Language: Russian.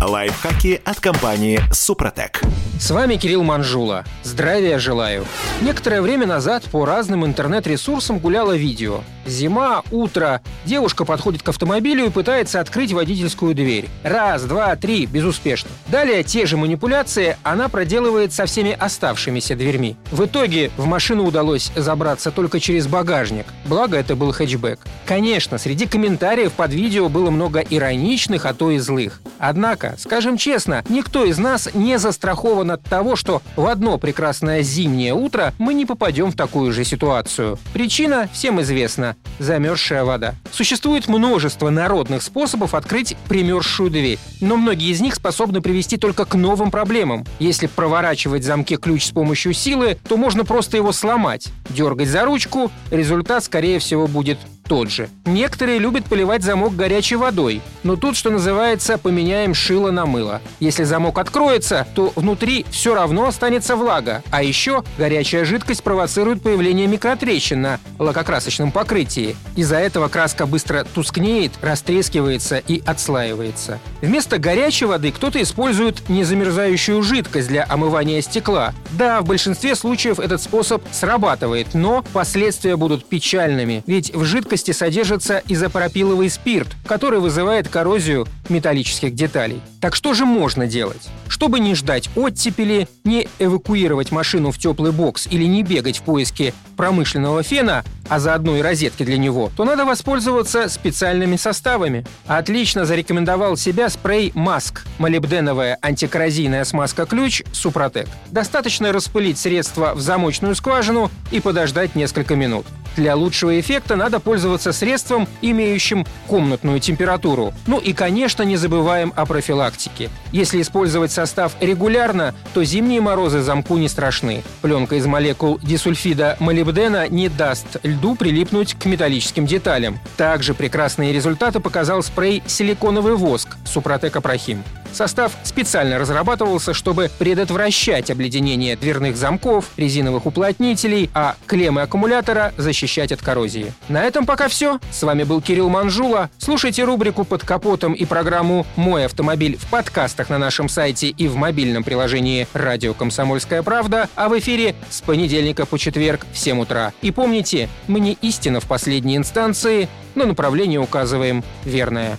Лайфхаки от компании «Супротек». С вами Кирилл Манжула. Здравия желаю. Некоторое время назад по разным интернет-ресурсам гуляло видео. Зима, утро. Девушка подходит к автомобилю и пытается открыть водительскую дверь. Раз, два, три, безуспешно. Далее те же манипуляции она проделывает со всеми оставшимися дверьми. В итоге в машину удалось забраться только через багажник. Благо это был хэтчбэк. Конечно, среди комментариев под видео было много ироничных, а то и злых. Однако, скажем честно, никто из нас не застрахован от того, что в одно прекрасное зимнее утро мы не попадем в такую же ситуацию. Причина всем известна – замерзшая вода. Существует множество народных способов открыть примерзшую дверь, но многие из них способны привести только к новым проблемам. Если проворачивать замке ключ с помощью силы, то можно просто его сломать. Дергать за ручку, результат, скорее всего, будет тот же. Некоторые любят поливать замок горячей водой, но тут, что называется, поменяем шило на мыло. Если замок откроется, то внутри все равно останется влага, а еще горячая жидкость провоцирует появление микротрещин на лакокрасочном покрытии. Из-за этого краска быстро тускнеет, растрескивается и отслаивается. Вместо горячей воды кто-то использует незамерзающую жидкость для омывания стекла. Да, в большинстве случаев этот способ срабатывает, но последствия будут печальными, ведь в жидкости жидкости содержится изопропиловый спирт, который вызывает коррозию металлических деталей. Так что же можно делать? Чтобы не ждать оттепели, не эвакуировать машину в теплый бокс или не бегать в поиске промышленного фена, а заодно и розетки для него, то надо воспользоваться специальными составами. Отлично зарекомендовал себя спрей «Маск» – молибденовая антикоррозийная смазка-ключ «Супротек». Достаточно распылить средство в замочную скважину и подождать несколько минут. Для лучшего эффекта надо пользоваться средством, имеющим комнатную температуру. Ну и, конечно, не забываем о профилактике. Если использовать состав регулярно, то зимние морозы замку не страшны. Пленка из молекул дисульфида молибдена не даст льду прилипнуть к металлическим деталям. Также прекрасные результаты показал спрей «Силиконовый воск» Супротек Апрахим. Состав специально разрабатывался, чтобы предотвращать обледенение дверных замков, резиновых уплотнителей, а клеммы аккумулятора защищать от коррозии. На этом пока все. С вами был Кирилл Манжула. Слушайте рубрику «Под капотом» и программу «Мой автомобиль» в подкастах на нашем сайте и в мобильном приложении «Радио Комсомольская правда», а в эфире с понедельника по четверг в 7 утра. И помните, мы не истина в последней инстанции, но направление указываем верное.